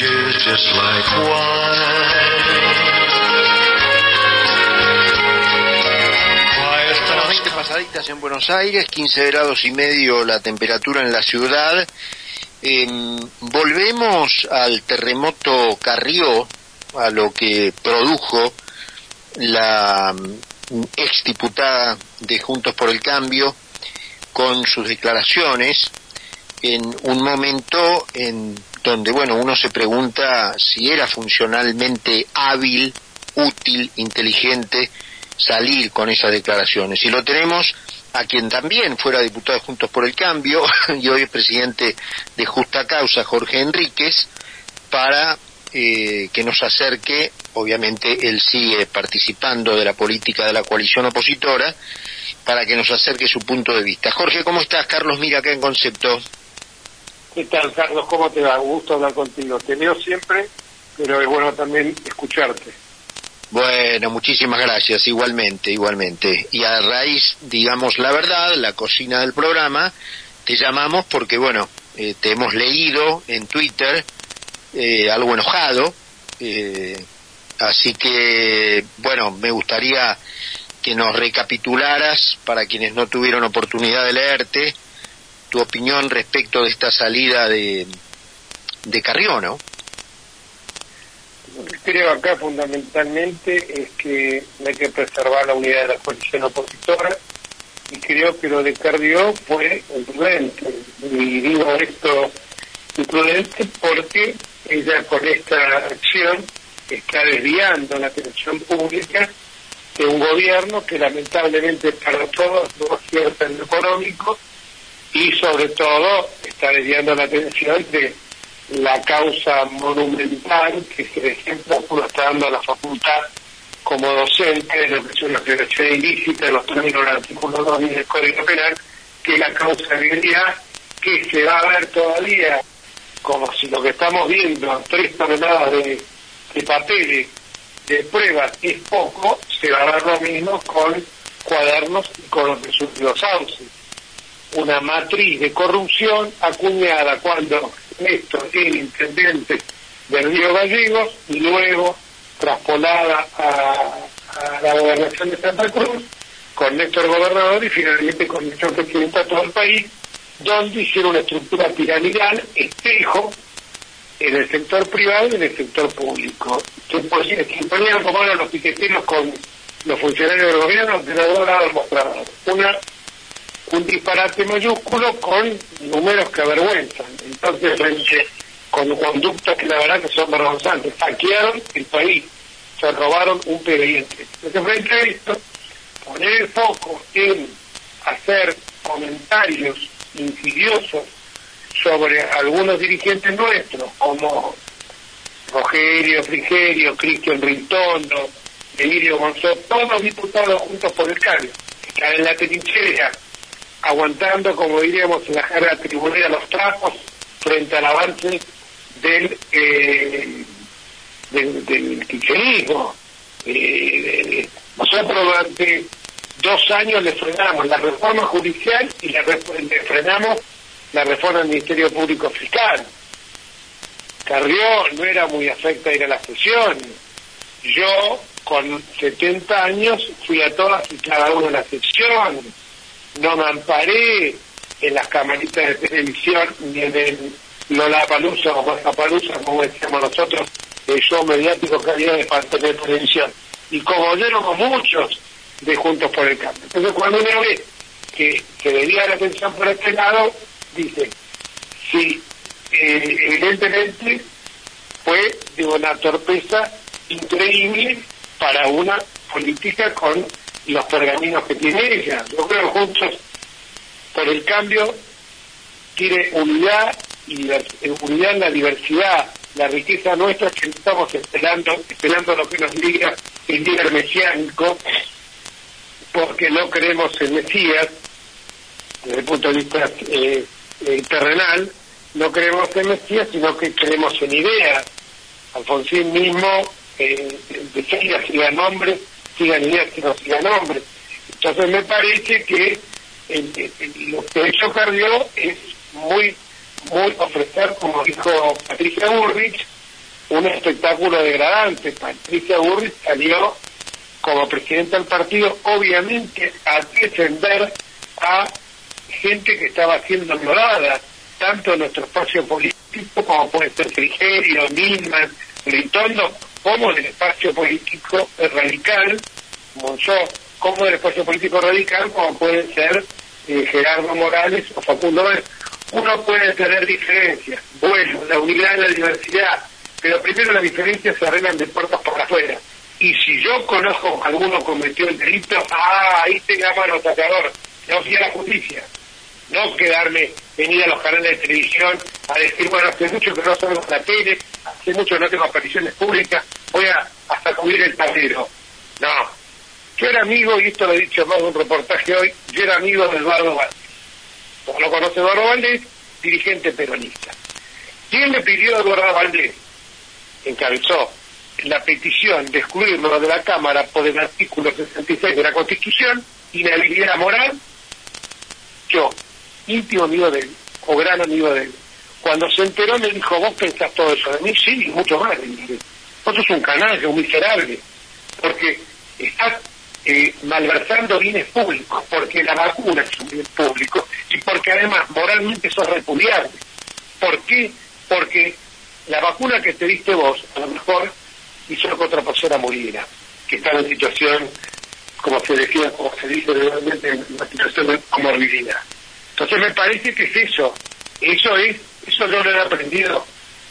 tears just like Bueno, 20 pasaditas en Buenos Aires, 15 grados y medio la temperatura en la ciudad. Em, volvemos al terremoto Carrió, a lo que produjo la mm, exdiputada de Juntos por el Cambio con sus declaraciones en un momento en donde, bueno, uno se pregunta si era funcionalmente hábil, útil, inteligente salir con esas declaraciones. Y lo tenemos a quien también fuera diputado de Juntos por el Cambio y hoy es presidente de Justa Causa, Jorge Enríquez, para eh, que nos acerque, obviamente él sigue participando de la política de la coalición opositora, para que nos acerque su punto de vista. Jorge, ¿cómo estás? Carlos Mira acá en Concepto. ¿Qué tal, Carlos? ¿Cómo te va? Un gusto hablar contigo. Te leo siempre, pero es bueno también escucharte. Bueno, muchísimas gracias, igualmente, igualmente. Y a raíz, digamos la verdad, la cocina del programa, te llamamos porque, bueno, eh, te hemos leído en Twitter eh, algo enojado, eh, así que, bueno, me gustaría que nos recapitularas, para quienes no tuvieron oportunidad de leerte, tu opinión respecto de esta salida de, de Carrió, ¿no? Creo acá fundamentalmente es que hay que preservar la unidad de la coalición opositora y creo que lo de Carrió fue imprudente. Y digo esto imprudente porque ella con esta acción está desviando la atención pública de un gobierno que lamentablemente para todos no acierta en lo económico y sobre todo está desviando la atención de la causa monumental que, por ejemplo, uno está dando a la facultad como docente de lo que es una violación ilícita de los términos del artículo 2 del Código Penal, que la causa de vialidad, que se va a ver todavía como si lo que estamos viendo, tres toneladas de, de papeles de pruebas es poco, se va a ver lo mismo con cuadernos y con los resultados sauces. Una matriz de corrupción acuñada cuando Néstor era intendente del Río Gallegos y luego traspolada a, a la gobernación de Santa Cruz, con Néstor gobernador y finalmente con Néstor presidente a todo el país, donde hicieron una estructura piramidal, espejo, en el sector privado y en el sector público. Que, ponían como eran los piqueteros con los funcionarios del gobierno de los dos lados. Una, un disparate mayúsculo con números que avergüenzan. Entonces, frente con conductas que la verdad que son vergonzantes, saquearon el país, se robaron un expediente. Entonces, frente a esto, poner el foco en hacer comentarios insidiosos sobre algunos dirigentes nuestros, como Rogerio Frigerio, Cristian Rintondo, Emilio González, todos los diputados juntos por el cambio, están en la trinchera, aguantando, como diríamos en la jerga tribunera, los trapos frente al avance del, eh, del, del. Eh, nosotros durante dos años le frenamos la reforma judicial y le, le frenamos la reforma del Ministerio Público Fiscal. Carrió no era muy afecta a ir a las sesiones. Yo, con 70 años, fui a todas y cada una de las sesiones. No me amparé en las camaritas de televisión ni en el Lollapalooza o Palusa, como decíamos nosotros, el show mediático que había de parte de televisión. Y como éramos muchos de Juntos por el Cambio. Entonces, cuando uno ve que se debía la atención por este lado, dice, sí, eh, evidentemente fue de una torpeza increíble para una política con los pergaminos que tiene ella. Yo creo Juntos por el Cambio tiene unidad y unidad en la diversidad, la riqueza nuestra que estamos esperando, esperando lo que nos diga el líder mesiánico, porque no creemos en Mesías, desde el punto de vista eh, eh, terrenal, no creemos en Mesías, sino que creemos en ideas. Alfonsín mismo eh, decía, sigan nombres, sigan ideas sigan nombres. Entonces me parece que el, lo que hecho Cardió es muy, muy ofrecer, como dijo Patricia Burrich, un espectáculo degradante. Patricia Burris salió como presidenta del partido, obviamente, a defender a gente que estaba siendo ignorada, tanto en nuestro espacio político como puede ser Frigerio, Milman, Ritondo, como en el espacio político radical, Monzó, como en el espacio político radical, como pueden ser eh, Gerardo Morales o Facundo Uno puede tener diferencias, bueno, la unidad y la diversidad, pero primero las diferencias se arreglan de puertas para afuera. Y si yo conozco que alguno cometió el delito, ah, ahí te llama el atacador, no fui a la justicia. No quedarme, venir a los canales de televisión a decir, bueno, hace mucho que no salgo la tele, hace mucho que no tengo apariciones públicas, voy a hasta cubrir el tablero. No. Yo era amigo, y esto lo he dicho más en un reportaje hoy, yo era amigo de Eduardo Valdés. Como lo conoce Eduardo Valdés, dirigente peronista. ¿Quién le pidió a Eduardo Valdés? Encabezó la petición de excluirlo de la Cámara por el artículo 66 de la Constitución, inhabilidad moral, yo, íntimo amigo de él, o gran amigo de él, cuando se enteró me dijo, vos pensás todo eso de mí, sí, y mucho más, vos sos un canalla, un miserable, porque estás eh, malversando bienes públicos, porque la vacuna es un bien público, y porque además moralmente sos repudiable. ¿Por qué? Porque la vacuna que te diste vos, a lo mejor hizo que otra persona muriera, que estaba en situación, como se decía, como se dice realmente, en una situación de comorbilidad. Entonces me parece que es eso, eso es, eso yo lo he aprendido.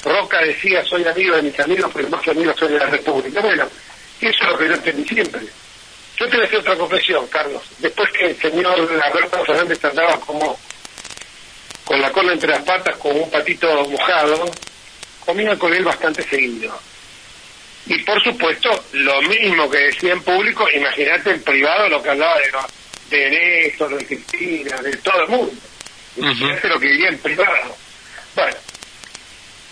Roca decía, soy amigo de mis amigos, pero más que amigo soy de la República. Bueno, eso es lo que yo entendí siempre. Yo te voy a hacer otra confesión, Carlos. Después que el señor Alberto Fernández andaba como con la cola entre las patas, como un patito mojado, comía con él bastante seguido. Y por supuesto, lo mismo que decía en público, imagínate en privado lo que hablaba de, de Néstor, de Cristina, de todo el mundo. Imagínate lo que diría en privado. Bueno,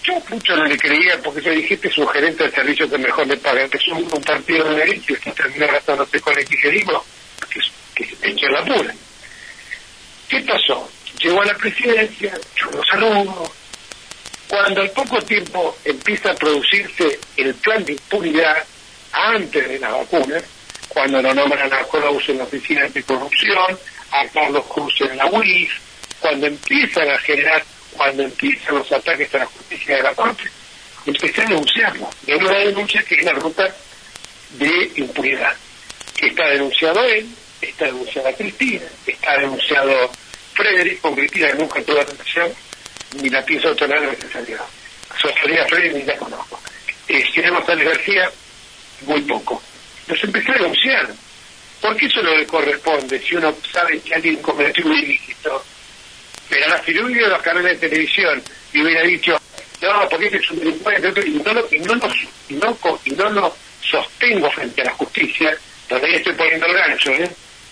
yo mucho no le creía porque yo dije, este es un gerente de servicios que mejor me pagan, que es un, partido de derecho que termina gastándose con el kirchnerismo, que, que se echó la pura. ¿Qué pasó? Llegó a la presidencia, yo lo saludo, cuando al poco tiempo empieza a producirse el plan de impunidad antes de la vacuna, cuando lo nombran a Cruz en la Oficina Anticorrupción, a Carlos Cruz en la UIF, cuando empiezan a generar, cuando empiezan los ataques a la justicia de la Corte, empecé a denunciarlo. De una denuncia que es la ruta de impunidad. Está denunciado él, está denunciada Cristina, está denunciado Frederick, Cristina nunca tuvo atención ni la pienso tolerar necesaria. Sostería Freddy ni la conozco. Eh, García, muy poco. Los empecé a denunciar. Porque eso no le corresponde si uno sabe que alguien cometió un ilícito. Pero la cirugía de los canales de televisión y hubiera dicho, no, porque este es un delincuente, y no, lo, y, no lo, y, no, no sostengo frente a la justicia, donde ahí estoy poniendo el gancho, ¿eh?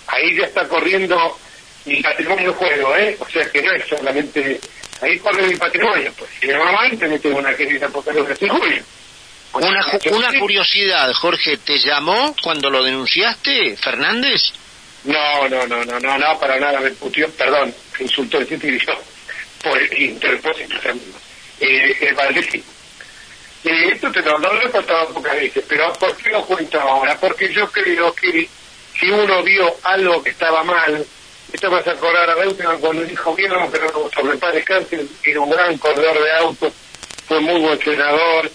ahí ya está corriendo mi patrimonio en juego, ¿eh? o sea que no es solamente ahí corre mi patrimonio, pues si me va tengo una querida porque lo que Julio. Una, una curiosidad, Jorge, ¿te llamó cuando lo denunciaste, Fernández? No, no, no, no, no, no, para nada me putió, perdón, me insultó el yo, por el interpósito eh, el Valdés eh, esto te lo, lo he contado pocas veces, pero ¿por qué lo cuento ahora? Porque yo creo que si uno vio algo que estaba mal, esto me hace acordar a Reutemann cuando dijo, bien, pero sobre padre cáncer, era un gran corredor de autos, fue muy buen entrenador,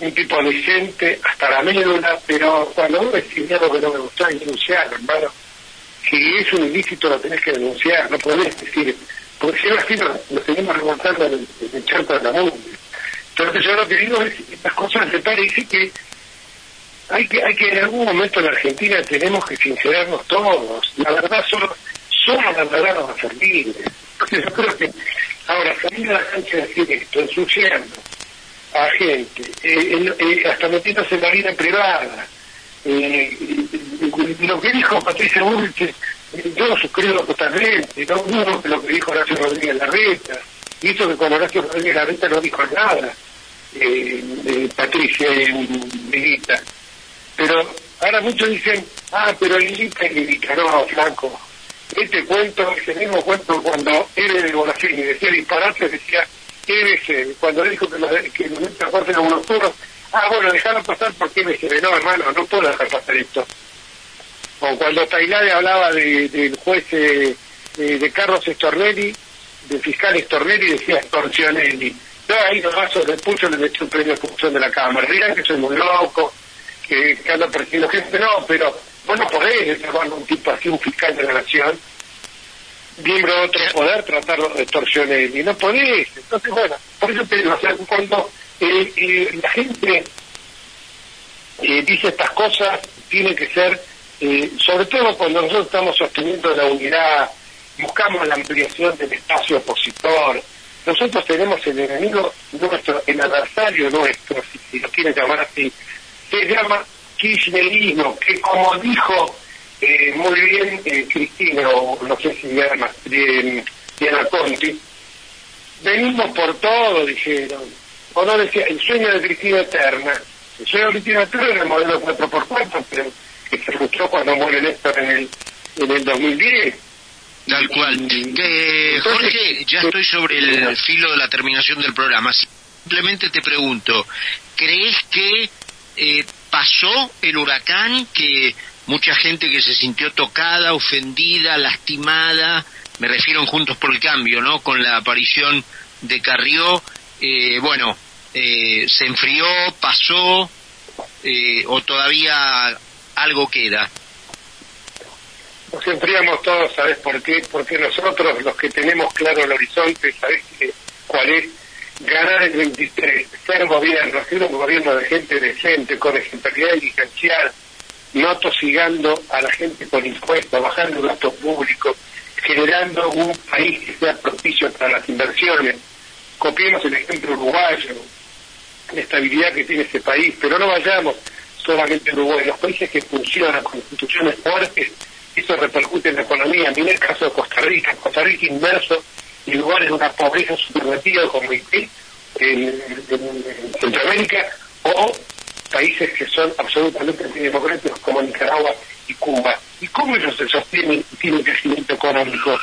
un tipo decente, hasta la médula, pero cuando uno decía algo que no me gustaba, denunciar, hermano. Si es un ilícito lo tenés que denunciar, no podés decir, porque si no así lo, seguimos remontando en el, charco de la mundo. Entonces yo lo que digo es, estas cosas me parece que hay que, hay que en algún momento en Argentina tenemos que sincerarnos todos. La verdad solo somos las verdaderas a servir. Entonces yo creo que ahora salir a la cancha y decir esto, ensuciando a gente, eh, eh, hasta metiéndose en la vida privada. Eh, lo que dijo Patricia Bullrich, yo lo suscribo totalmente, no dudo lo que dijo Horacio Rodríguez Larreta, y eso que con Horacio Rodríguez Larreta no dijo nada, Patricia y Lilita. Pero ahora muchos dicen, ah, pero Lilita y Lilita, no, flaco, este cuento, ese mismo cuento cuando él de y decía disparate, decía EBC, cuando dijo que los, que los eran unos turnos, ah, bueno, dejaron pasar porque EBC, no, hermano, no puedo dejar pasar esto. O cuando Tailade hablaba de, del juez eh, de, Carlos Estornelli, del fiscal Estornelli, decía Estorcionelli. No, ahí nomás el pucho le metió un premio de función de la Cámara. Dirán que soy muy loco, que, que ando persiguiendo gente, no, pero vos no podés llamar a un tipo así, un fiscal de la nación, miembro de otro poder, tratarlo de Estorcionelli. No podés. Entonces, bueno, por eso te digo, o sea, cuando eh, eh, la gente eh, dice estas cosas, tiene que ser eh, sobre todo cuando nosotros estamos sosteniendo la unidad, buscamos la ampliación del espacio opositor, nosotros tenemos el enemigo nuestro, el adversario nuestro, si, lo quieren llamar así, se llama kirchnerismo, que como dijo eh, muy bien eh, Cristina, o no sé si llama, Diana Conti, venimos por todo, dijeron, o no decía, el sueño de Cristina Eterna, el sueño de Cristina Eterna era el modelo 4x4, pero que se frustró cuando muere Néstor en el, en el 2010. Tal cual. Que, Jorge, ya estoy sobre el filo de la terminación del programa. Simplemente te pregunto, ¿crees que eh, pasó el huracán, que mucha gente que se sintió tocada, ofendida, lastimada, me refiero en Juntos por el Cambio, ¿no? Con la aparición de Carrió, eh, bueno, eh, se enfrió, pasó, o todavía algo queda. Nos enfriamos todos, ¿sabes por qué? Porque nosotros, los que tenemos claro el horizonte, ¿sabes cuál es? Ganar el 23, ser gobierno, ser un gobierno de gente decente, con ejemplaridad dirigencial, no tosigando a la gente con impuestos, bajando el gasto público, generando un país que sea propicio para las inversiones. Copiemos el ejemplo uruguayo, la estabilidad que tiene ese país, pero no vayamos solamente Uruguay, los países que funcionan con instituciones fuertes, eso repercute en la economía. Mira el caso de Costa Rica, Costa Rica inmerso en lugares de una pobreza superlativa como Haití, en, Centroamérica, o países que son absolutamente antidemocráticos como Nicaragua y Cuba. ¿Y cómo ellos se sostienen y tienen crecimiento económico?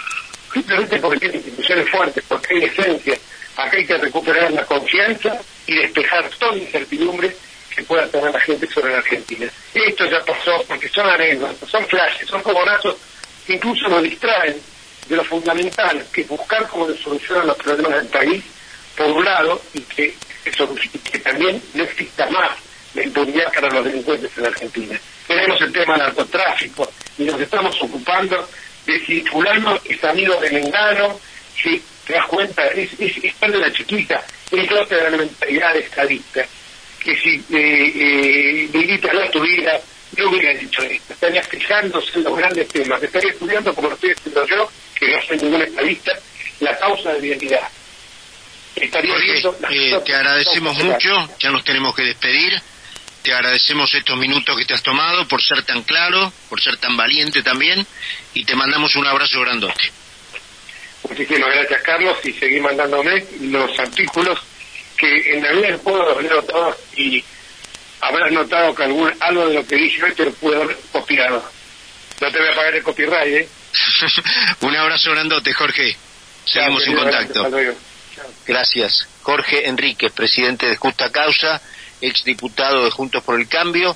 Simplemente porque tienen instituciones fuertes, porque hay esencia. Acá hay que recuperar la confianza y despejar toda incertidumbre que pueda tener la gente sobre la Argentina. Esto ya pasó porque son anécdotas, son flashes, son fogonazos que incluso nos distraen de lo fundamental, que es buscar cómo solucionar los problemas del país, por un lado, y que, que también no exista más la impunidad para los delincuentes en Argentina. Tenemos el tema del narcotráfico y nos estamos ocupando de si fulano es amigo de Mengano, si te das cuenta, es, es, es de la chiquita, es otra de la mentalidad estadista que si eh, eh, no estuviera, no hubiera dicho esto. Estaría fijándose en los grandes temas. Estaría estudiando, como lo estoy estudiando yo, que no soy ningún estadista, la causa de identidad. Estaría viendo eh, te agradecemos mucho, ya nos tenemos que despedir. Te agradecemos estos minutos que te has tomado por ser tan claro, por ser tan valiente también, y te mandamos un abrazo grandote. Muchísimas gracias, Carlos, y seguí mandándome los artículos que en realidad puedo los leo todos y habrás notado que algún, algo de lo que dije hoy te lo pude haber copiado. No te voy a pagar el copyright, ¿eh? Un abrazo grandote, Jorge. Seguimos en contacto. Gracias. Jorge Enríquez, presidente de Justa Causa, exdiputado de Juntos por el Cambio.